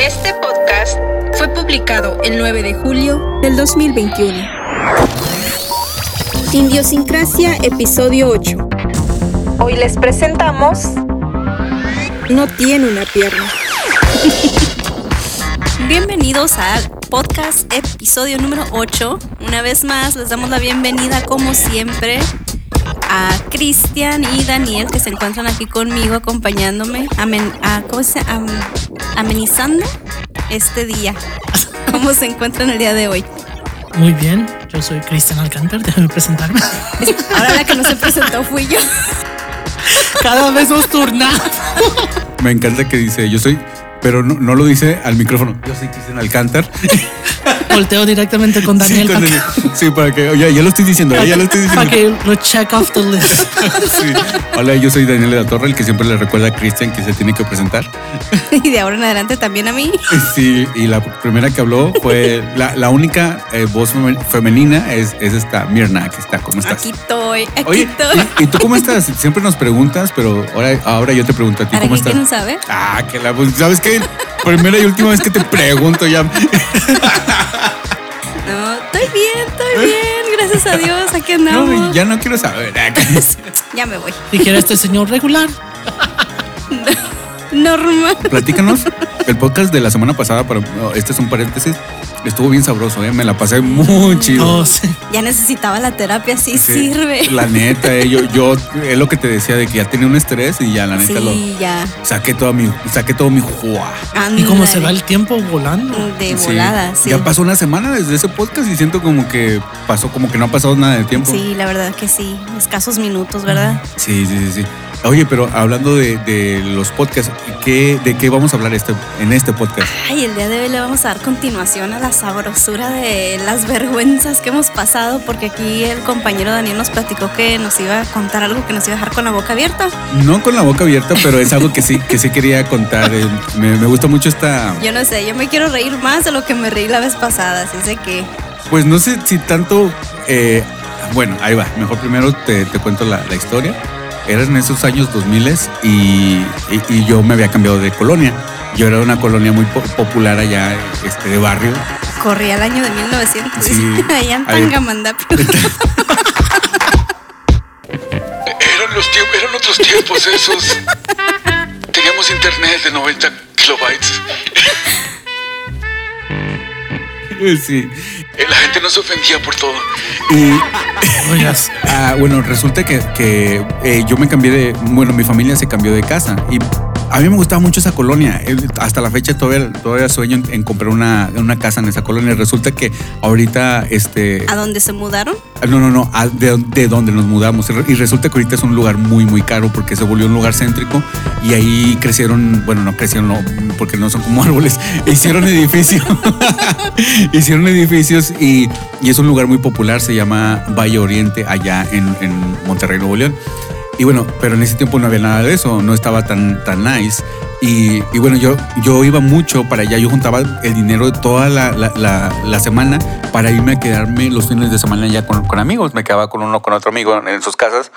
Este podcast fue publicado el 9 de julio del 2021. Indiosincrasia, episodio 8. Hoy les presentamos... No tiene una pierna. Bienvenidos al podcast episodio número 8. Una vez más les damos la bienvenida como siempre a Cristian y Daniel que se encuentran aquí conmigo acompañándome, amen, a, ¿cómo se, amenizando este día. ¿Cómo se encuentran el día de hoy? Muy bien, yo soy Cristian Alcántar, déjame presentarme. Ahora la que no se presentó fui yo. Cada vez nos turnamos. Me encanta que dice, yo soy, pero no, no lo dice al micrófono. Yo soy Cristian Alcántar. Volteo directamente con Daniel sí, para con el- sí, para que, oye, ya lo estoy diciendo, ya lo estoy diciendo. que lo check off the list. Sí. Hola, yo soy Daniel de la Torre, el que siempre le recuerda a Cristian que se tiene que presentar. Y de ahora en adelante también a mí. Sí, y la primera que habló fue la, la única eh, voz femen- femenina es, es esta Mirna, que está. ¿Cómo estás? Aquí estoy, aquí Oye, estoy. ¿y, y tú cómo estás? Siempre nos preguntas, pero ahora, ahora yo te pregunto a ti, ¿Para ¿cómo estás? quieren saber? Ah, que la pues, ¿sabes qué? Primera y última vez que te pregunto ya. No, estoy bien, estoy bien. Gracias a Dios, aquí andamos. No, ya no quiero saber. Ya me voy. Dijera este señor regular. Normal. Platícanos el podcast de la semana pasada, pero no, este es un paréntesis. Estuvo bien sabroso, ¿eh? me la pasé muy chido. Oh, sí. Ya necesitaba la terapia, sí, Sí, sirve. La neta, eh, yo, yo es lo que te decía de que ya tenía un estrés y ya la neta lo Sí, ya. saqué todo mi, saqué todo mi juá. Y cómo se va el tiempo volando. De Sí. volada, sí. Ya pasó una semana desde ese podcast y siento como que pasó, como que no ha pasado nada de tiempo. Sí, la verdad que sí. Escasos minutos, ¿verdad? Sí, sí, sí, sí. Oye, pero hablando de, de los podcasts, ¿qué, ¿de qué vamos a hablar este, en este podcast? Ay, el día de hoy le vamos a dar continuación a la sabrosura de las vergüenzas que hemos pasado, porque aquí el compañero Daniel nos platicó que nos iba a contar algo que nos iba a dejar con la boca abierta. No con la boca abierta, pero es algo que sí, que sí quería contar. Eh, Me, me gusta mucho esta. Yo no sé, yo me quiero reír más de lo que me reí la vez pasada, así de que Pues no sé si tanto. eh, bueno, ahí va. Mejor primero te, te cuento la, la historia. Eran en esos años 2000 y, y, y yo me había cambiado de colonia. Yo era de una colonia muy po- popular allá este, de barrio. corría el año de 1900. Sí. Allá en Tangamandapio. Eran, los tiempos, eran otros tiempos esos. Teníamos internet de 90 kilobytes. Sí. Eh, La gente no se ofendía por todo. Y Oigas, Ah, bueno, resulta que, que, eh, yo me cambié de. Bueno, mi familia se cambió de casa y a mí me gustaba mucho esa colonia. Eh, Hasta la fecha todavía, todavía sueño en, en comprar una, una casa en esa colonia. Resulta que ahorita, este. ¿A dónde se mudaron? No, no, no, a- de, de donde nos mudamos. Y resulta que ahorita es un lugar muy, muy caro porque se volvió un lugar céntrico y ahí crecieron, bueno, no crecieron, no, porque no son como árboles, hicieron edificios. hicieron edificios y, y es un lugar muy popular, se llama Valle Oriente, allá en, en Monterrey, Nuevo León. Y bueno, pero en ese tiempo no había nada de eso, no estaba tan, tan nice. Y, y bueno, yo, yo iba mucho para allá, yo juntaba el dinero de toda la, la- la- la semana para irme a quedarme los fines de semana allá con, con amigos. Me quedaba con uno, con otro amigo en sus casas.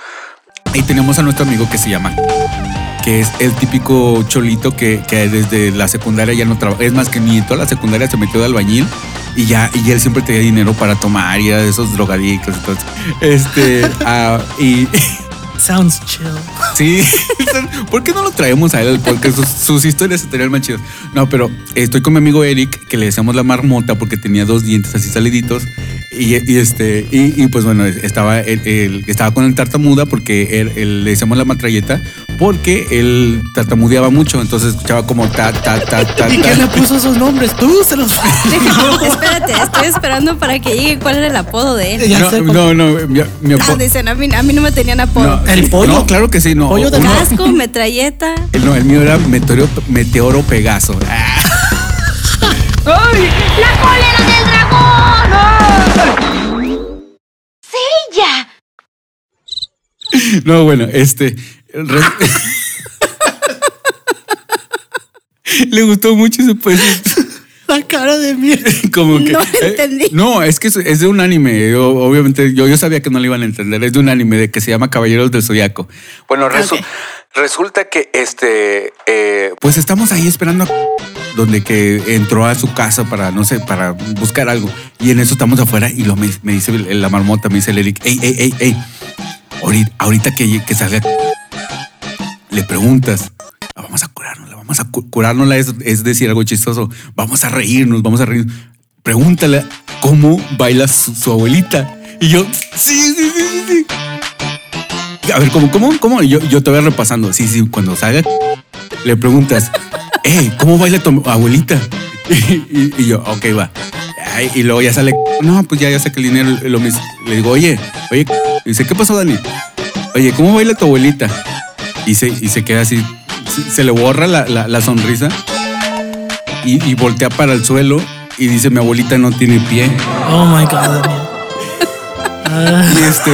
Y tenemos a nuestro amigo que se llama, que es el típico cholito que, que desde la secundaria ya no trabaja. Es más que ni toda la secundaria se metió de albañil y ya, y él siempre tenía dinero para tomar y era de esos drogadictos. Entonces, este, ah, y sounds chill. Sí, ¿por qué no lo traemos a él? Porque sus, sus historias estarían más chidas. No, pero estoy con mi amigo Eric, que le decíamos la marmota porque tenía dos dientes así saliditos. Y, y este, y, y pues bueno, estaba, él, él- estaba con el tartamuda porque él- le decíamos la matralleta porque él tartamudeaba mucho, entonces escuchaba como ta, ta, ta, ta, ¿Y quién le puso esos nombres? Tú se los. Espérate, estoy esperando para que llegue cuál era el apodo de él. Ya No, no, no, mi, mi Ah, dicen, a mí, a mí no me tenían apodo. no, El pollo. No, claro que sí, no. Pollo de uno- Casco, metralleta. el, no, el mío era Meteoro, Meteoro Pegaso. Ah. ¡La cólera del dragón! ¡Sella! No, bueno, este. Le gustó mucho ese pues. La cara de mierda. Como que. No eh, entendí. no, es que es, es de un anime. Yo, obviamente, yo, yo sabía que no lo iban a entender. Es de un anime de que se llama Caballeros del Zodiaco. Bueno, resu- resulta que este. eh, pues estamos ahí esperando. a- donde que entró a su casa para, no sé, para buscar algo. Y en eso estamos afuera y lo me, me dice la marmota, me dice el Eric, ey, ey, ey, ey, ahorita, ahorita que, que salga, le preguntas, "Ah, vamos a curarnos, vamos a cu- curárnosla, es, es decir algo chistoso, vamos a reírnos, vamos a reírnos. Pregúntale cómo baila su, abuelita. Y yo, sí, sí, sí, sí. A ver, ¿cómo, cómo, cómo? Yo, yo te voy repasando. Sí, sí, cuando salga, le preguntas, eh, ¿cómo baila tu abuelita? Y, yo, ok, va. Y luego ya sale, no, pues ya, ya saqué el dinero. Lo le digo, oye, oye, dice, ¿qué pasó, Dani? Oye, ¿cómo baila tu abuelita? Y se, y se queda así, se, se le borra la, la- la sonrisa y, y voltea para el suelo y dice, mi abuelita no tiene pie. Oh my God, Daniel. Y este,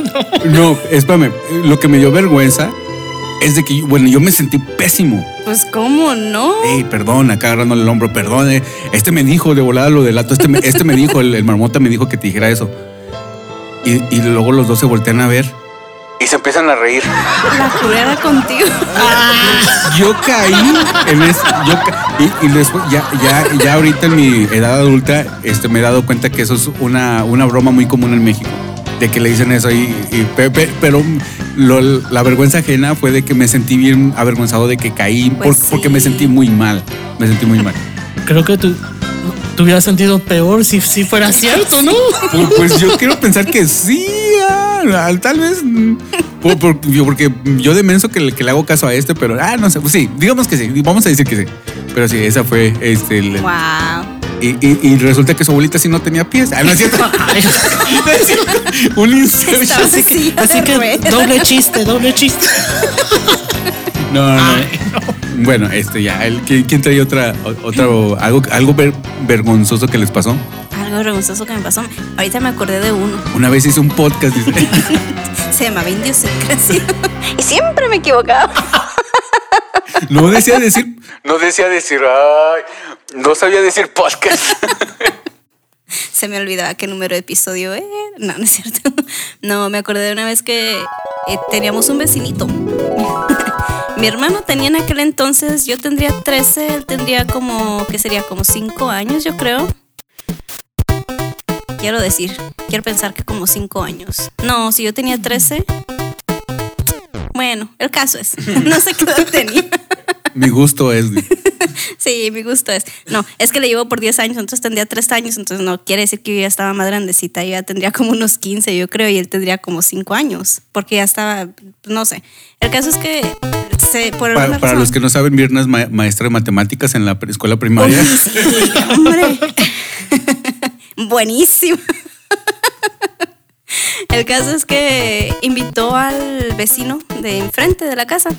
no. no, espérame, lo que me dio vergüenza es de que, yo- bueno, yo me sentí pésimo. Pues, ¿cómo no? Ey, perdón, acá agarrándole el hombro, perdón. eh, Este me dijo de volada lo delato, este me, este me dijo, el, el marmota me dijo que te dijera eso. Y, y luego los dos se voltean a ver y se empiezan a reír. La curera contigo. Yo caí en eso. Y, y después, ya, ya, ya ahorita en mi edad adulta, este, me he dado cuenta que eso es una, una broma muy común en México. De que le dicen eso y, y pe- pe- pero lo- la vergüenza ajena fue de que me sentí bien avergonzado de que caí Pues por- porque me sentí muy mal. Me sentí muy mal. Creo que tú te hubieras sentido peor si, si fuera cierto, ¿no? Pu- Pues yo quiero pensar que sí, ah, tal vez. mm, por- por- yo- porque yo de menso que le, que le hago caso a este, pero ah, no sé, pues sí, digamos que sí, vamos a decir que sí. Pero sí, esa fue este. el- Wow. y, y- y resulta que su abuelita sí no tenía pies. Ah, no es cierto. Ay, No es cierto. Un insertion. Estaba así, Así que doble chiste, doble chiste. No, no, no. Ay, Bueno, este ya. ¿quién, quién trae otra, otra algo, algo ver- vergonzoso que les pasó? Algo vergonzoso que me pasó. Ahorita me acordé de uno. Una vez hice un podcast, dice. Se llamaba Idiosincrasia. y siempre me equivocaba. No decía decir. No decía decir. Ay, no sabía decir podcast. Se me olvidaba qué número de episodio era. No, no es cierto. No, me acordé de una vez que eh, teníamos un vecinito. Mi hermano tenía en aquel entonces, yo tendría 13, él tendría como, ¿qué sería? Como 5 años, yo creo. Quiero decir, quiero pensar que como 5 años. No, si yo tenía 13. Bueno, el caso es, no sé qué edad tenía. Mi gusto es. Sí, mi gusto es. No, es que le llevo por 10 años, entonces tendría 3 años, entonces no quiere decir que yo ya estaba más grandecita, yo ya tendría como unos 15, yo creo, y él tendría como 5 años, porque ya estaba, no sé. El caso es que se, por Para, para los que no saben, Mirna es ma- maestra de matemáticas en la escuela primaria. Sí, hombre. Buenísimo. El caso es que invitó al vecino de enfrente de la casa.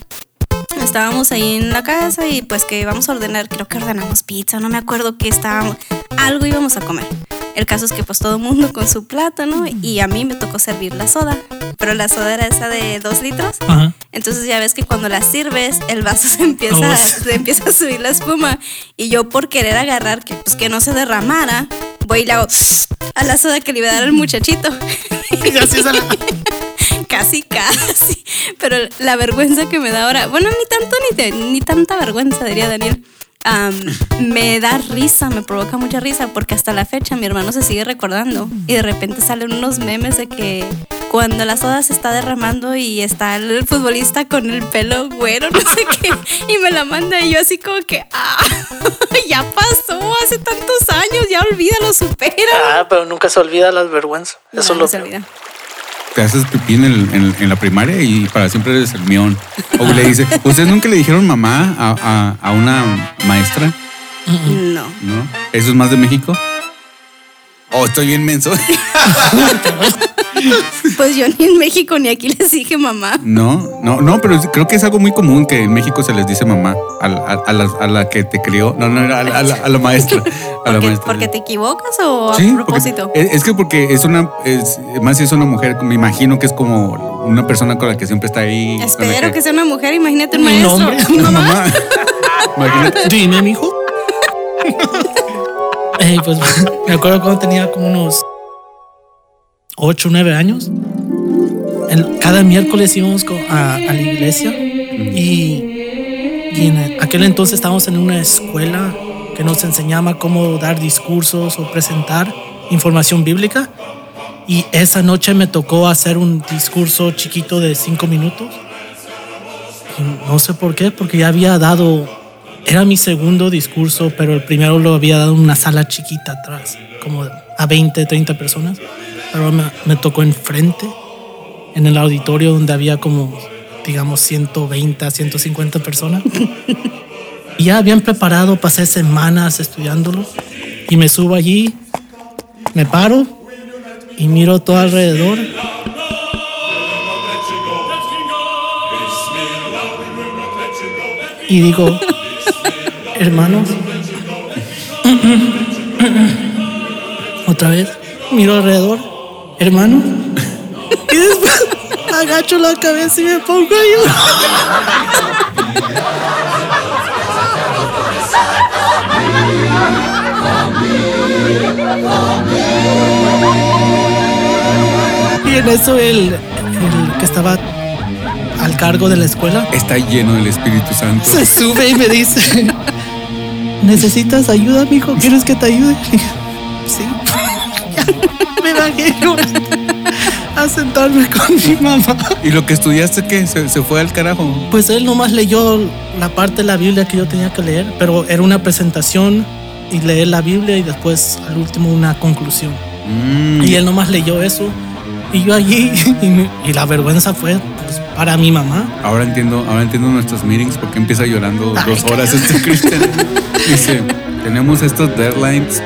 Estábamos ahí en la casa y pues que íbamos a ordenar, creo que ordenamos pizza, no me acuerdo qué estábamos, algo íbamos a comer. El caso es que pues todo el mundo con su plato, ¿no? Y a mí me tocó servir la soda, pero la soda era esa de dos litros. Ajá. Entonces ya ves que cuando la sirves, el vaso se empieza, Oh, se empieza a subir la espuma. Y yo por querer agarrar que, pues, que no se derramara, voy y le hago a la soda que le iba a dar al muchachito. Gracias a la. casi, casi. Pero la vergüenza que me da ahora, bueno, ni tanto ni, te- ni tanta vergüenza, diría Daniel. Am, me da risa, me provoca mucha risa porque hasta la fecha mi hermano se sigue recordando y de repente salen unos memes de que cuando la soda se está derramando y está el futbolista con el pelo güero, no sé qué, y me la manda y yo así como que, ah, ya pasó hace tantos años, ya olvídalo, supera. Ah, pero nunca se olvida las vergüenzas. Eso No, lo se olvida. Te haces pipí en, el- en- en la primaria y para siempre eres el mión. O le dice, ¿ustedes nunca le dijeron mamá a, a- a una maestra? No. ¿No? ¿Eso es más de México? Oh, estoy bien menso. Pues yo ni en México ni aquí les dije mamá. No, no, no, pero creo que es algo muy común que en México se les dice mamá a, la- a- a la, a la que te crió. No, no, a la, a la- a la maestra. A la ¿Porque, maestra. porque te equivocas o Sí, a propósito? es, es que porque es una, es, más si es una mujer, me imagino que es como una persona con la que siempre está ahí. Espero que sea una mujer, imagínate un Mi maestro. nombre. Una mamá. Imagínate. Dime, mijo. Ey, pues me acuerdo cuando tenía como unos 8 o 9 años. El- cada miércoles íbamos a, a la iglesia y Y en aquel entonces estábamos en una escuela que nos enseñaba cómo dar discursos o presentar información bíblica. Y esa noche me tocó hacer un discurso chiquito de cinco minutos. Y no sé por qué, porque ya había dado, era mi segundo discurso, pero el primero lo había dado en una sala chiquita atrás, como a 20, 30 personas. Pero me, me tocó enfrente, en el auditorio donde había como, digamos, 120, 150 personas. Y ya bien preparado, pasé semanas estudiándolo. Y me subo allí, me paro y miro todo alrededor. Y digo, hermanos, otra vez, miro alrededor, hermanos. Y después agacho la cabeza y me pongo a llorar. Y en eso el que estaba al cargo de la escuela Está lleno del Espíritu Santo. se sube y me dice, ¿necesitas ayuda, mijo? ¿Quieres que te ayude? Sí. me bajé a sentarme con mi mamá. ¿Y lo que estudiaste qué? ¿Se, se fue al carajo? Pues él nomás leyó la parte de la Biblia que yo tenía que leer, pero era una presentación y leer la Biblia y después al último una conclusión. Mm, Y él nomás leyó eso. Y yo allí, y, me- y la vergüenza fue pues, para mi mamá. Ahora entiendo, ahora entiendo nuestros meetings porque empieza llorando Ay, dos horas este Cristian. Dice, tenemos estos deadlines.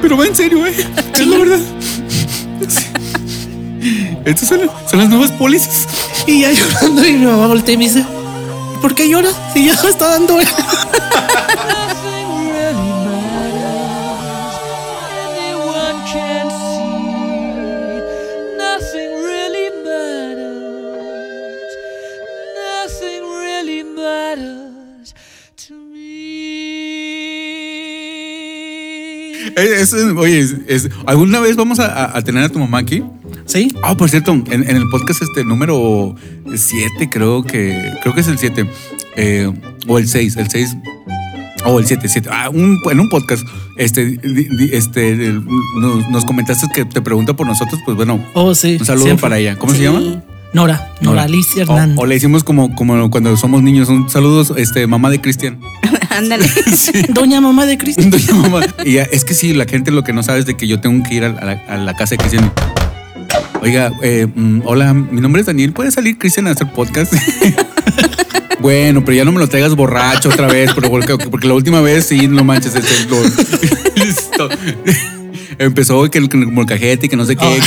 Pero va en serio, eh. Es la verdad. Estas son, son las nuevas pólizas. Y ya llorando, y mi mamá voltea y me dice: ¿Por qué lloras? Si ya está dando. matters to me. Es- es- oye, es- es- ¿alguna vez vamos a, a- tener a tu mamá aquí? Sí, Ah, por cierto, en, en el podcast este número 7, creo que creo que es el 7 o el 6, el 6 o el 7, 7. Ah, un- en un podcast este este nos, nos comentaste que te pregunta por nosotros, pues bueno, oh, sí. un saludo siempre. para ella. ¿Cómo se llama? Nora, Nora Alicia Hernández. o le hicimos como como cuando somos niños, un saludo este mamá de Cristian. Ándale. Doña mamá de Cristo. Doña mamá. Y ya, es que sí, la gente lo que no sabe es de que yo tengo que ir a la, a la casa de Cristian. Oiga, eh, mm, hola, mi nombre es Daniel. ¿Puede salir Cristian a hacer podcast? bueno, pero ya no me lo traigas borracho otra vez, porque, porque la última vez sí, no manches, este, lo- listo. Empezó que el, el molcajete y que no sé qué.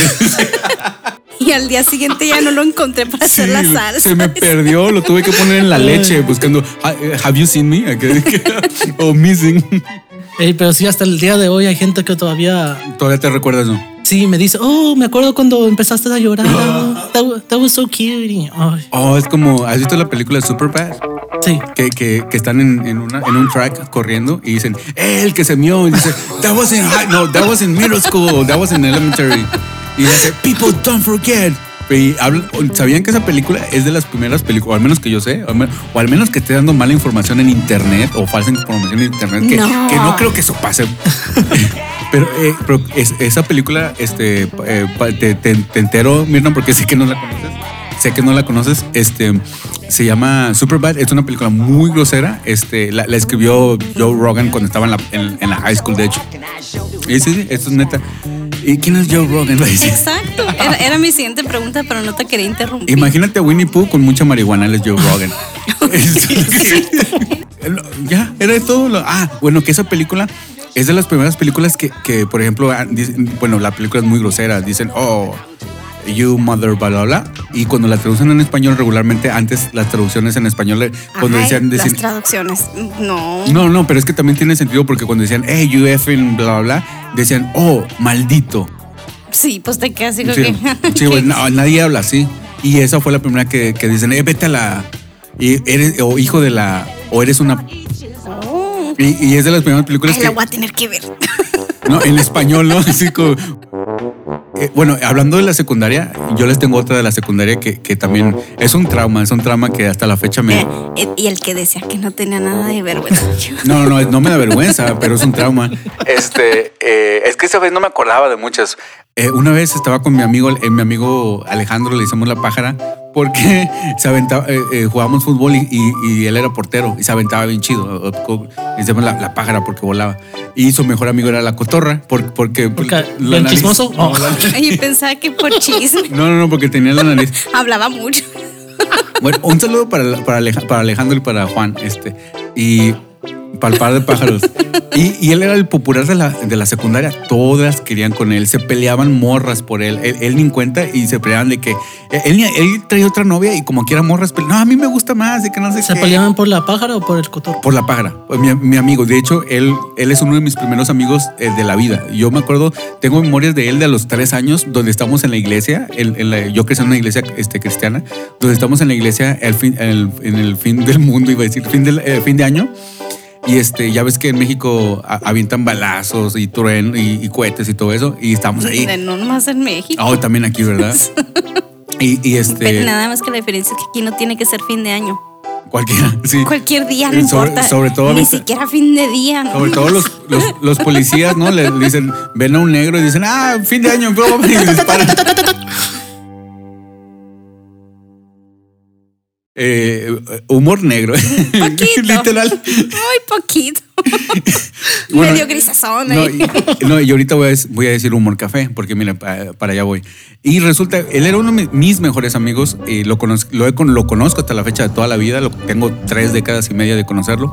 Y al día siguiente ya no lo encontré para hacer la Sí, salsa. Se me perdió, lo tuve que poner en la leche buscando "Ha- Have you seen me? o missing. Ey, pero sí, hasta el día de hoy hay gente que todavía Todavía te recuerdas, ¿no? sí me dice, oh, me acuerdo cuando empezaste a llorar. That, wa- that was so cute. Ay, Oh, es como, ¿has visto la película Superbad? sí. que, que, que están en, en, una, en un track corriendo y dicen, "Eh, el que se mió, y dice, that was in high, no, that was in middle school, that was in elementary. Y dice, people don't forget. Y hablan- ¿Sabían que esa película es de las primeras películas, o al menos que yo sé, o al men- o al menos que esté dando mala información en internet o falsa información en internet? Que No. que no creo que eso pase. Pero, eh, pero es- esa película, este, eh, te, te- te entero, Mirna, porque sé que no la conoces. Sé que no la conoces. Este, se llama Superbad. Es una película muy grosera. Este, la, la escribió Joe Rogan cuando estaba en la, en, en la high school, de hecho. Y sí, sí, esto es neta. ¿Y quién es Joe Rogan? Exacto. Era, era mi siguiente pregunta, pero no te quería interrumpir. Imagínate a Winnie Pooh con mucha marihuana, él es Joe Rogan. Ya, era de todo. lo- ah, bueno, que esa película es de las primeras películas que, que, por ejemplo, ah, dicen- bueno, la película es muy grosera. Dicen, oh, you mother, bla, bla, bla. Y cuando la traducen en español, regularmente antes las traducciones en español, eh, cuando Ay, decían, las decían traducciones. No. no, no, pero es que también tiene sentido porque cuando decían, hey, you effing, bla, bla, bla, decían, oh, maldito. Sí, pues te quedas así Sí, que- sí, no, nadie habla así. Y esa fue la primera que, que dicen, eh, vete a la. Y eres, o hijo de la. O eres una. Oh. Y, y es de las primeras películas Ay, la que. voy a tener que ver. No, en español, ¿no? Así como. Eh, bueno, hablando de la secundaria, yo les tengo otra de la secundaria que, que también es un trauma, es un trauma que hasta la fecha me... Eh, eh, y el que decía que no tenía nada de vergüenza. No, no, no, no me da vergüenza, pero es un trauma. Este, eh, es que esa vez no me acordaba de muchas. Eh, una vez estaba con mi amigo, eh, mi amigo Alejandro, le hicimos la pájara, porque se aventaba, eh, eh, jugábamos fútbol y, y- y él era portero y se aventaba bien chido. Le hicimos la, la pájara porque volaba. Y su mejor amigo era la cotorra, por- porque... Porque, la ¿bien nariz- chismoso? No, Oh. la- Ay, pensaba que por chisme. no, no, no, porque tenía la nariz. Hablaba mucho. Bueno, un saludo para, para Alejandro y para Juan. Este, y para el par de pájaros. Y, y él era el popular de la, de la secundaria. Todas querían con él. Se peleaban morras por él. Él, él ni en cuenta y se peleaban de que él, ni- él traía otra novia y como quiera morras. pele- No, a mí me gusta más. De que no sé ¿Se qué. peleaban por la pájara o por el cotorro? Por la pájara, mi, mi amigo. De hecho, él, él es uno de mis primeros amigos eh, de la vida. Yo me acuerdo, tengo memorias de él de a los tres años, donde estamos en la iglesia. en- en la- yo crecí en una iglesia este, cristiana, donde estamos en la iglesia el fin- el- en el fin del mundo, iba a decir, fin, del, eh, fin de año. Y este, ya ves que en México a- avientan balazos y truenos y, y cohetes y todo eso. Y estamos ahí. No nomás en México. Oh, también aquí, ¿verdad? Y, y Pero este, nada más que la diferencia es que aquí no tiene que ser fin de año. cualquiera, sí. Cualquier día, no Eh, sobre- importa. sobre todo Ni ahorita- siquiera fin de día. ¿no? Sobre todo los, los, los policías, ¿no? Le dicen, ven a un negro y dicen, ah, fin de año, bro", y disparan. Eh, humor negro. Poquito. Literal. Muy poquito. Bueno, Medio grisazón No ahí. y, no, y ahorita voy a, voy a decir humor café, porque mira, pa- para allá voy. Y resulta, él era uno de mi- mis mejores amigos, y lo, conozco, lo, he con- lo conozco hasta la fecha de toda la vida, lo, tengo tres décadas y media de conocerlo.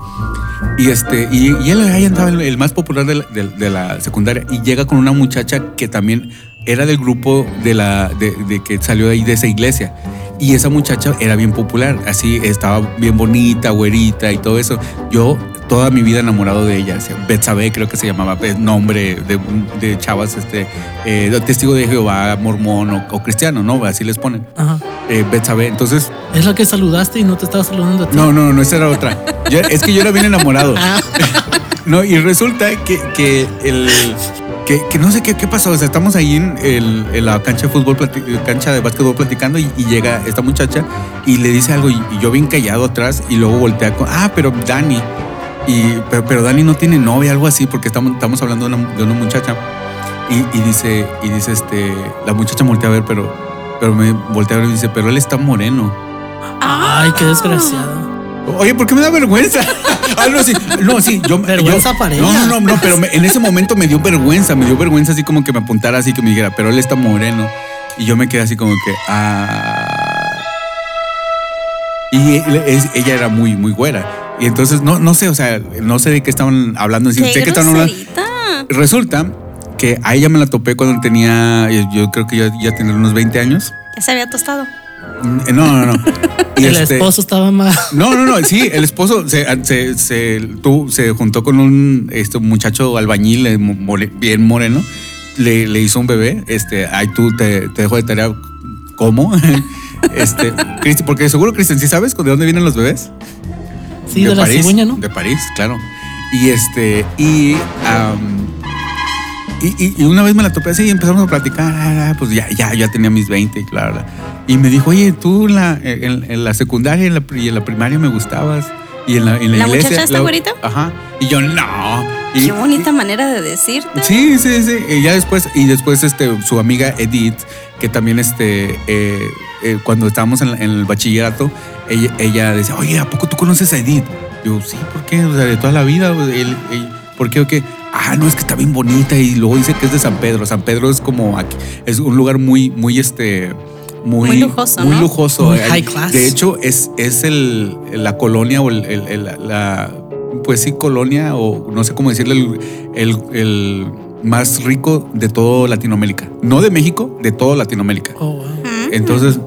Y, este, y, y él ahí andaba el, el más popular de la, de- de la secundaria, y llega con una muchacha que también era del grupo de, la, de, de que salió de ahí de esa iglesia. Y esa muchacha era bien popular, así estaba bien bonita, güerita y todo eso. Yo toda mi vida enamorado de ella. Betsabe creo que se llamaba, nombre de, de chavas, este, eh, testigo de Jehová, mormón o, o cristiano, ¿no? Así les ponen. Ajá. Eh, Betsabe. Entonces, Es la que saludaste y no te estaba saludando a ti. no, no, no, esa era otra. Yo- es que yo era bien enamorado. Ah, No, y resulta que, que el. Que, no sé qué, qué pasó. O sea, estamos ahí en, el- en la cancha de fútbol, cancha de básquetbol platicando y, llega esta muchacha y le dice algo y, y yo bien callado atrás y luego voltea con, ah, pero Dani. Y, pero, pero Dani no tiene novia, algo así, porque estamos, estamos hablando de una, de una muchacha. Y, y dice, y dice, este, la muchacha voltea a ver, pero, pero me voltea a ver y dice, pero él está moreno. Ay, qué desgraciado. Oye, ¿por qué me da vergüenza? ah, no, sí, no, sí, yo Vergüenza yo- para No, ella. no, no, no, pero me- en ese momento me dio vergüenza, me dio vergüenza así como que me apuntara así que me dijera, pero él está moreno. Y yo me quedé así como que, ah. Y él- es- ella era muy, muy güera. Y entonces, no, no sé, o sea, no sé de qué estaban hablando. Sí, Qué sé que estaban hablando. Resulta que a ella me la topé cuando tenía, yo creo que ya, ya tenía unos 20 años. Ya se había tostado. No, no, no. Y el este- esposo estaba mal. no, no, no, sí, el esposo se, se, se, tú- se juntó con un este, muchacho albañil eh, bien moreno, le, le hizo un bebé, este, ay, tú te, te dejo de tarea, ¿cómo? Este, porque seguro, Cristian, ¿sí sabes de dónde vienen los bebés? Sí, de, la París, cigüeña, ¿no? De París, claro. Y este, y, y, y- y una vez me la topé así y empezamos a platicar, ah, pues ya, ya, ya tenía mis 20, claro. Y me dijo, oye, tú en la, en, en la secundaria y en la, y en la primaria me gustabas. Y en la, en la, ¿La iglesia. muchacha está güerita? Ajá. Y yo, no. Qué bonita manera de decirte. Sí, sí, sí. Y ya después, y después este, su amiga Edith, que también este, eh, eh, cuando estábamos en, el bachillerato, ella, ella decía, oye, ¿a poco tú conoces a Edith? Yo, sí, ¿por qué? O sea, de toda la vida. él- él- ¿Por qué o qué? Ah, no, es que está bien bonita. Y luego dice que es de San Pedro. San Pedro es como aquí, es un lugar muy, muy este. Muy, Muy lujoso, muy ¿no? lujoso. Muy high class. De hecho, es, es el, la colonia o el, el- el- la, pues sí, colonia o no sé cómo decirle, el, el- el más rico de todo Latinoamérica. No de México, de todo Latinoamérica. Oh, wow. Entonces,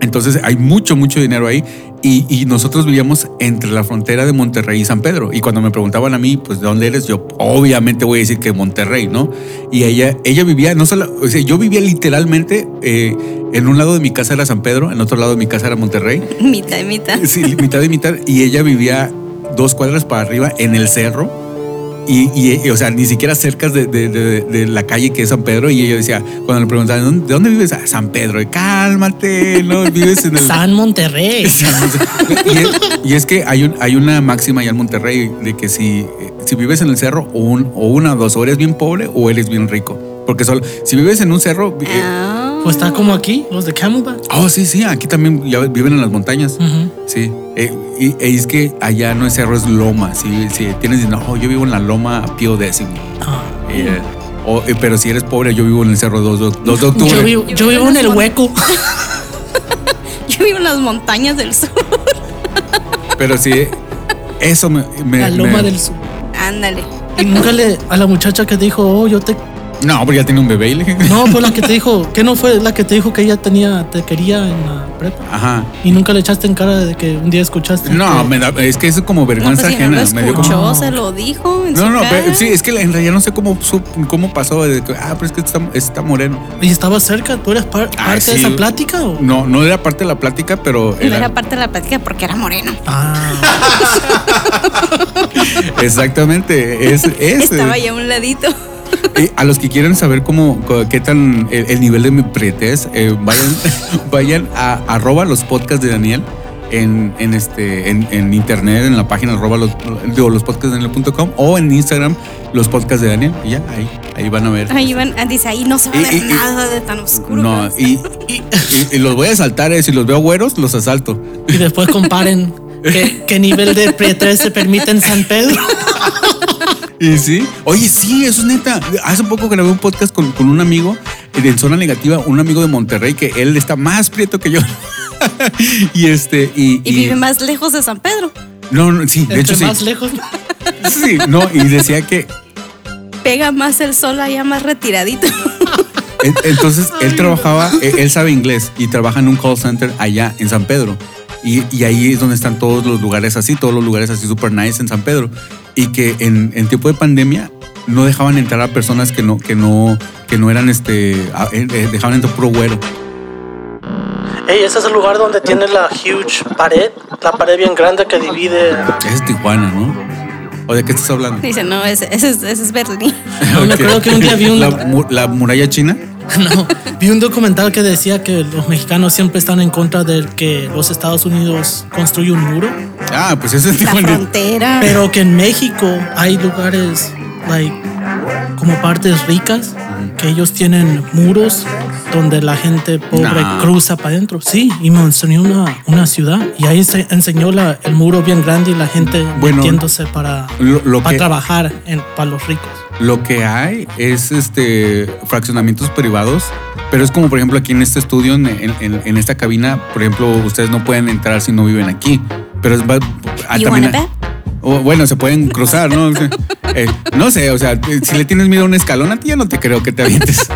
entonces hay mucho, mucho dinero ahí. Y, y nosotros vivíamos entre la frontera de Monterrey y San Pedro. Y cuando me preguntaban a mí, pues, ¿de dónde eres? Yo obviamente voy a decir que Monterrey, ¿no? Y ella, ella vivía, no solo, o sea, yo vivía literalmente eh, en un lado de mi casa era San Pedro, en otro lado de mi casa era Monterrey. Mitad y mitad. Sí, mitad y mitad. Y ella vivía dos cuadras para arriba en el cerro. Y, y, y, o sea, ni siquiera cerca de, de- de- de la calle que es San Pedro. Y ella decía, cuando le preguntaban, "¿De dónde- ¿de dónde vives? "Ah, San Pedro. Y, Cálmate, no vives en el. San Monterrey. y, es, y es que hay, un, hay una máxima allá en Monterrey de que si, si vives en el cerro, o, un- o una o dos, o eres bien pobre o eres bien rico. Porque solo, si vives en un cerro. eh, Pues está como aquí, los de Camelback. oh, sí, sí, aquí también ya viven en las montañas. Sí, eh, y, y es que allá no es cerro, es loma. Si, si tienes, no, yo vivo en la loma Pío décimo. Ah. Eh, o, eh, pero si eres pobre, yo vivo en el cerro 2 de, 2 de octubre. Yo vivo, yo vivo en el hueco. Yo vivo en las montañas del sur. Pero sí, eso me. me- La loma me- del sur. Ándale. Y nunca le a la muchacha que dijo, oh, yo te. No, porque ya tiene un bebé y le dije. No, fue la que te dijo, que no fue la que te dijo que ella tenía, te quería en la prepa. Ajá. Y nunca le echaste en cara de que un día escuchaste. No, que- me da- es que eso es como No, pues vergüenza si no lo ajena. me dio como- escuchó, se lo dijo en No, su no, cara. pero sí, es que en realidad no sé cómo, su- cómo pasó. de que, ah, pero es que está, está moreno. ¿Y estaba cerca? ¿Tú eras par- parte Ah, de esa plática? O? No, no era parte de la plática, pero No era, era parte de la plática porque era moreno. Ah, exactamente. Es, es, Estaba eh, ya a un ladito. eh, a los que quieren saber cómo, co- qué tan el, el nivel de mi pretez, eh, vayan, vayan a arroba los podcasts de Daniel. En, en este en, en internet en la página arroba los, digo, los podcasts de Daniel.com o en Instagram los podcasts de Daniel y ya ahí ahí van a ver Ahí van, ah, dice, ahí no se va a Y- ver y- y- nada de tan oscuro. No, y, y- y los voy a asaltar, eh, si los veo güeros, los asalto. y después comparen qué, qué nivel de pretres se permite en San Pedro. Y sí, oye, sí, eso es neta. Hace poco grabé un podcast con, con un amigo de Zona Negativa, un amigo de Monterrey, que él está más prieto que yo. y este, y. y vive más lejos de San Pedro. No, no, sí, de hecho sí. más lejos. Sí, no, y decía que. Pega más el sol allá más retiradito. en- Entonces, él trabajaba, él, él sabe inglés y trabaja en un call center allá en San Pedro. Y, y ahí es donde están todos los lugares así, todos los lugares así super nice en San Pedro. Y que en, en tiempo de pandemia no dejaban entrar a personas que no, que no, que no eran este, eh, eh, dejaban entrar puro güero. Ey, ese es el lugar donde tiene la huge pared, la pared bien grande que divide. Es Tijuana, ¿no? ¿O de qué estás hablando? Dice, no, ese, ese es, ese es Berlín. No, me acuerdo que un día vi un, ¿La, mu- la muralla china? no, vi un documental que decía que los mexicanos siempre están en contra de que los Estados Unidos construyan un muro, Ah, pues ese es La frontera. pero que en México hay lugares like, como partes ricas que ellos tienen muros donde la gente pobre Nah. cruza para adentro. Sí, y me enseñó una, una ciudad y ahí se enseñó la, el muro bien grande y la gente Bueno, metiéndose para, Lo, lo para que, trabajar en, para los ricos. Lo que hay es este fraccionamientos privados, pero es como por ejemplo aquí en este estudio, en, en- en esta cabina, por ejemplo, ustedes no pueden entrar si no viven aquí. Pero es va- ah, You también- o, bueno, se pueden cruzar, ¿no? Eh, no sé, o sea, si le tienes miedo a un escalón, a ti ya no te creo que te avientes.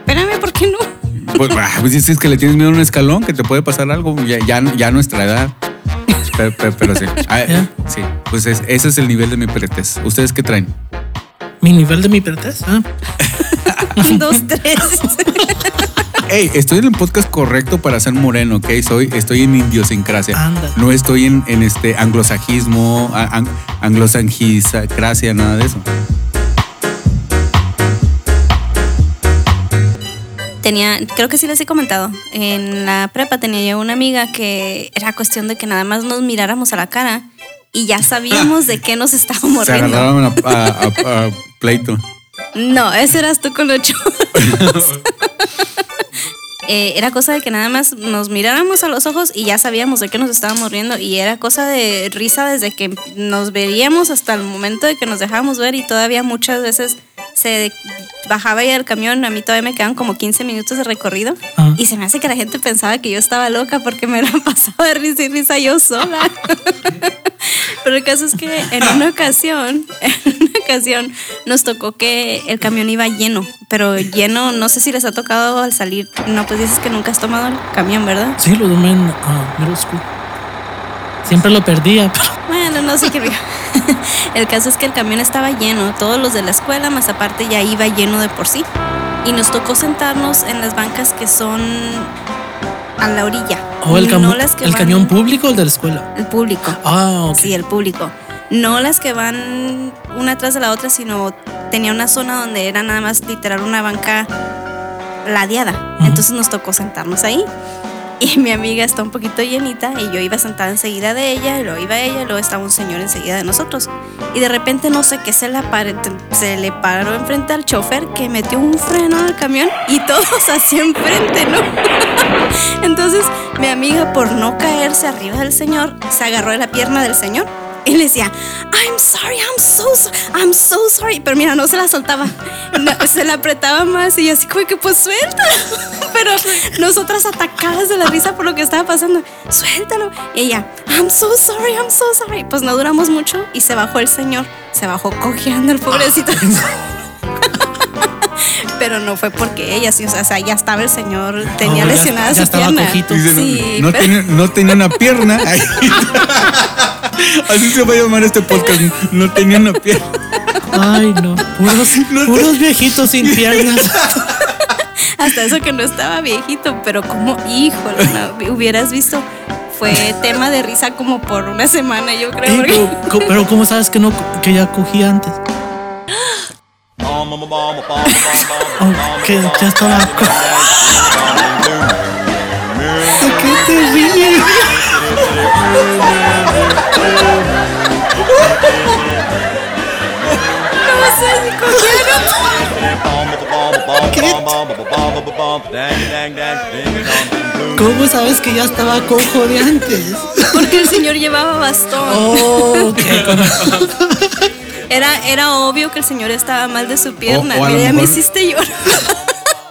Espérame, ¿por qué no? Pues, ah, pues si es que le tienes miedo a un escalón, que te puede pasar algo, ya, ya, ya a nuestra edad. Pero, pero- pero sí. Ah, Ya. sí, pues es- ese es el nivel de mi pretez. ¿Ustedes qué traen? Mi nivel de mi pertez. ¿ah? Un, dos, tres. Hey, estoy en el podcast correcto para ser moreno, ¿ok? Soy, estoy en idiosincrasia. Anda. No estoy en, en este anglosajismo, a- an- anglosajisacracia, nada de eso. Tenía, creo que sí les he comentado. En la prepa tenía yo una amiga que era cuestión de que nada más nos miráramos a la cara y ya sabíamos de qué nos estábamos Se riendo. agarraron a, a- a- a pleito. No, ese eras tú con los chorros. Eh, era cosa de que nada más nos miráramos a los ojos y ya sabíamos de qué nos estábamos riendo y era cosa de risa desde que nos veríamos hasta el momento de que nos dejábamos ver y todavía muchas veces se bajaba ya el camión, a mí todavía me quedan como 15 minutos de recorrido Ah. y se me hace que la gente pensaba que yo estaba loca porque me la pasaba de risa y risa yo sola. Pero el caso es que en una ocasión, en una ocasión nos tocó que el camión iba lleno, pero lleno, no sé si les ha tocado al salir. No, pues dices que nunca has tomado el camión, ¿verdad? Sí, lo tomé en ah, middle school. Siempre lo perdía, pero No sé qué. El caso es que el camión estaba lleno, todos los de la escuela, más aparte ya iba lleno de por sí. Y nos tocó sentarnos en las bancas que son a la orilla. o el, No las que el van- camión público o el de la escuela. El público. Ah, ok. Sí, el público. No las que van una tras de la otra, sino tenía una zona donde era nada más literal una banca ladeada. Entonces nos tocó sentarnos ahí. Y mi amiga está un poquito llenita y yo iba sentada enseguida de ella, y luego iba ella, y luego estaba un señor enseguida de nosotros. Y de repente no sé qué se, le paró enfrente al chofer que metió un freno al camión y todos así enfrente, ¿no? Entonces mi amiga por no caerse arriba del señor se agarró de la pierna del señor y le decía, I'm sorry, I'm so sorry, I'm so sorry. Pero mira, no se la soltaba, No, se la apretaba más y así como que pues suéltalo. Pero nosotras atacadas de la risa por lo que estaba pasando, suéltalo. Y ella, I'm so sorry, I'm so sorry. Pues no duramos mucho y se bajó el señor, se bajó cojeando el pobrecito. Pero no fue porque ella, sí, o sea, ya estaba el señor, tenía ya- lesionada ya su pierna. Sí, no, pero- tenía, no tenía una pierna. Así se va a llamar este podcast. No tenía una pierna. Ay, no. Puros, puros viejitos sin piernas. Hasta eso que no estaba viejito, pero como, híjole, no, hubieras visto, fue tema de risa como por una semana, yo creo. Ey, porque- pero, pero ¿cómo sabes que no que ya cogí antes? Que ya estaba. co- ¿De qué te ríes? ¿Cómo sabes que ya estaba cojo de antes? Porque el señor llevaba bastón. Oh, ok. Era, era obvio que el señor estaba mal de su pierna. O- o a lo Mira, ya me hiciste llorar.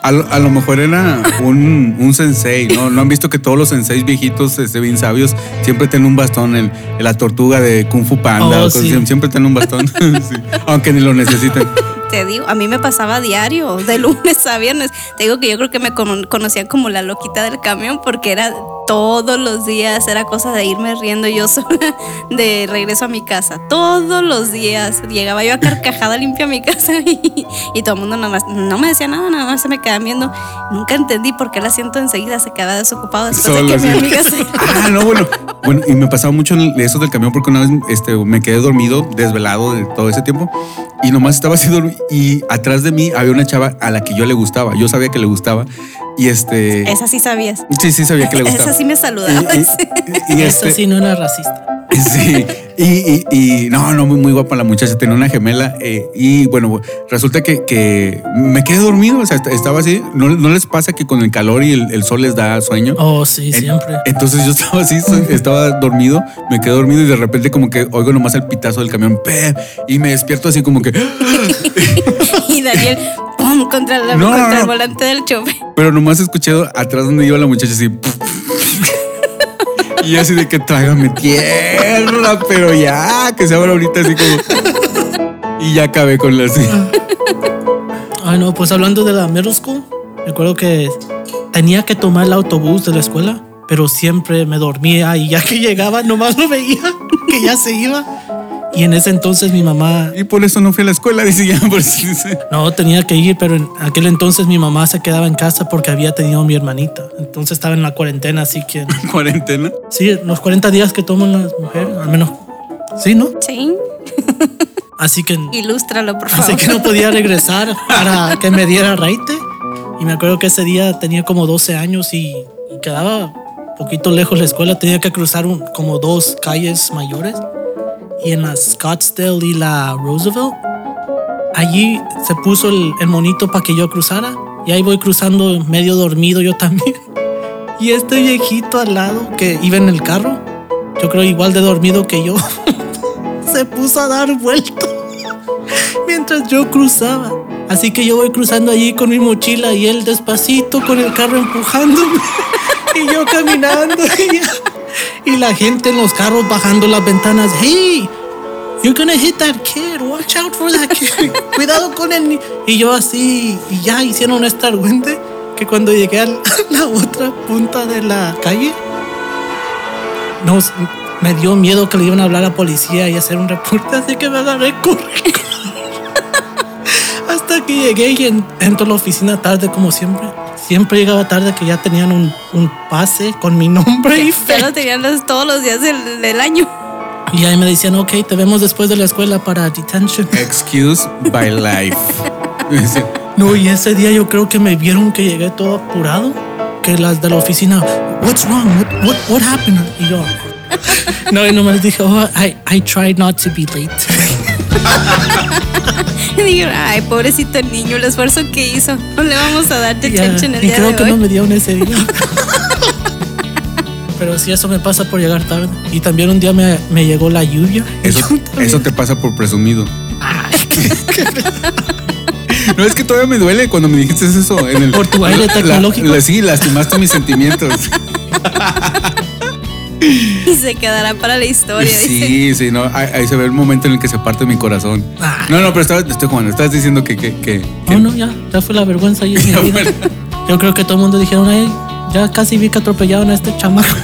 A lo, a lo mejor era un, un sensei, ¿no? ¿No han visto que todos los senseis viejitos, este, bien sabios, siempre tienen un bastón? En, en la tortuga de Kung Fu Panda, Oh, o cosas sí. así, siempre tienen un bastón. Sí. Aunque ni lo necesiten. Te digo, a mí me pasaba diario, de lunes a viernes. Te digo que yo creo que me con- conocían como la loquita del camión porque era todos los días, era cosa de irme riendo yo sola de regreso a mi casa. Todos los días llegaba yo a carcajada limpia a mi casa y, y todo el mundo nada más, no me decía nada, nada más se me quedaban viendo. Nunca entendí por qué el asiento enseguida se quedaba desocupado después Solo, de que mi amiga se... Ah, no, bueno. Bueno, y me pasaba mucho en eso del camión porque una vez este, me quedé dormido, desvelado de todo ese tiempo. Y nomás estaba así dormido. Y atrás de mí había una chava a la que yo le gustaba. Yo sabía que le gustaba. Y este. Esa sí sabías. Sí, sí, sabía que le gustaba. Esa sí me saludaba. Y, y- y Eso este, sí no era racista. Sí, y, y- y no, no, muy, muy guapa la muchacha, tenía una gemela eh, y bueno, resulta que, que me quedé dormido, o sea, est- estaba así, ¿no, no les pasa que con el calor y el, el sol les da sueño? Oh, sí, En- siempre. Entonces yo estaba así, estaba dormido, me quedé dormido y de repente como que oigo nomás el pitazo del camión ¡pep! y me despierto así como que, y Daniel, ¡pum! contra, la- No, no, contra el volante del chofer. pero nomás escuché atrás donde iba la muchacha así. Y así de que trágame tierra, pero ya, que se abra ahorita así como. Y ya acabé con la. Ay, no, pues hablando de la middle school, me acuerdo que tenía que tomar el autobús de la escuela, pero siempre me dormía y ya que llegaba nomás lo veía que ya se iba. Y en ese entonces mi mamá, Y por eso no fui a la escuela, dice ya, por si dice. no tenía que ir, pero en aquel entonces mi mamá se quedaba en casa porque había tenido a mi hermanita. Entonces estaba en la cuarentena, así que Cuarentena. sí, los 40 días que toman las mujeres, al menos. Sí, ¿no? Sí, Así que ilústralo, por favor. Así que no podía regresar para que me diera raite. Y me acuerdo que ese día tenía como 12 años y, y quedaba poquito lejos la escuela. Tenía que cruzar un- como dos calles mayores. Y en la Scottsdale y la Roosevelt, allí se puso el, monito para que yo cruzara. Y ahí voy cruzando medio dormido yo también. Y este viejito al lado que iba en el carro, yo creo igual de dormido que yo, se puso a dar vueltas mientras yo cruzaba. Así que yo voy cruzando allí con mi mochila y él despacito con el carro empujándome y yo caminando y la gente en los carros bajando las ventanas. Hey, you're gonna hit that kid. Watch out for that kid. Cuidado con él. ni-". Y yo así y ya hicieron esta argüente que cuando llegué a la otra punta de la calle nos, me dio miedo que le iban a hablar a la policía y hacer un reporte, así que me agarré corriendo. Hasta que llegué y en- entro a la oficina tarde como siempre. Siempre llegaba tarde que ya tenían un, un pase con mi nombre y Ya fecha. lo tenían los- todos los días del, del año. Y ahí me decían, ok, te vemos después de la escuela para detention. Excuse by life. No, y ese día yo creo que me vieron que llegué todo apurado. Que las de la oficina, what's wrong? What, what, what happened? Y yo, no, y nomás dije, oh, I, I tried not to be late. Y dijeron, ay, pobrecito niño, el esfuerzo que hizo. No le vamos a dar Ya, detention el y día creo de que hoy. no me dieron ese día. Pero sí, eso me pasa por llegar tarde. Y también un día me, me llegó la lluvia. Eso, eso te pasa por presumido. No, es que todavía me duele cuando me dijiste eso. En el, Por tu aire la- tecnológico. la- sí, lastimaste mis sentimientos. Y se quedará para la historia, dice. Sí, sí, no. Ahí, ahí se ve el momento en el que se parte mi corazón. Ay. No, no, pero estaba, estoy jugando. Estabas diciendo que. que, que, que- Oh, no, ya, ya fue la vergüenza ahí en mi Ya vida. fue. Yo creo que todo el mundo dijeron, ay, ya casi vi que atropellaron a este chamaco.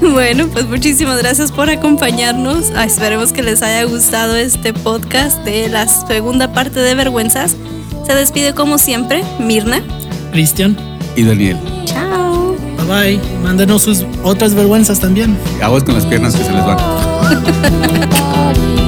Bueno, pues muchísimas gracias por acompañarnos. Ah, esperemos que les haya gustado este podcast de la segunda parte de Vergüenzas. Se despide como siempre, Mirna. Cristian, Y Daniel. Bye. Mándenos sus otras vergüenzas también. aguas con las piernas que se les van.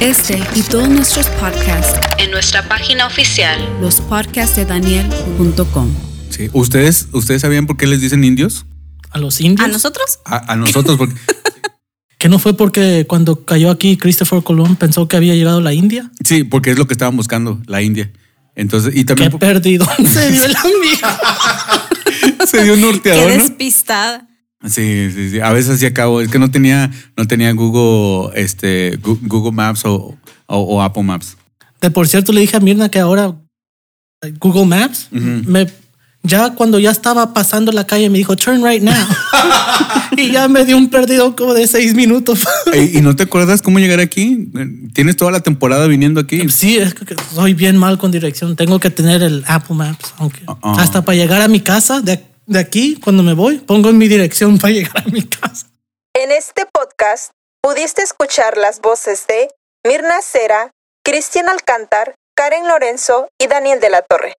Este y todos nuestros podcasts en nuestra página oficial, lospodcastdedaniel.com. Sí. ¿Ustedes, ¿Ustedes sabían por qué les dicen indios? A los indios. ¿A nosotros? A, a nosotros, porque. Que no fue porque cuando cayó aquí Christopher Colón pensó que había llegado la India. Sí, porque es lo que estaban buscando, la India. Entonces, y Qué también perdido se dio el amigo. se dio un Qué norteador, ¿no? Sí, sí, sí. A veces así acabo. Es que no tenía, no tenía Google, este, Google Maps o, o, o Apple Maps. De por cierto, le dije a Mirna que ahora Google Maps, me, ya cuando ya estaba pasando la calle, me dijo, turn right now. y ya me dio un perdido como de seis minutos. ¿Y no te acuerdas cómo llegar aquí? Tienes toda la temporada viniendo aquí. sí, es que soy bien mal con dirección. Tengo que tener el Apple Maps. Aunque Uh-uh. hasta para llegar a mi casa, de, de aquí, cuando me voy, pongo en mi dirección para llegar a mi casa. En este podcast pudiste escuchar las voces de Mirna Cera, Cristian Alcántar, Karen Lorenzo y Daniel de la Torre.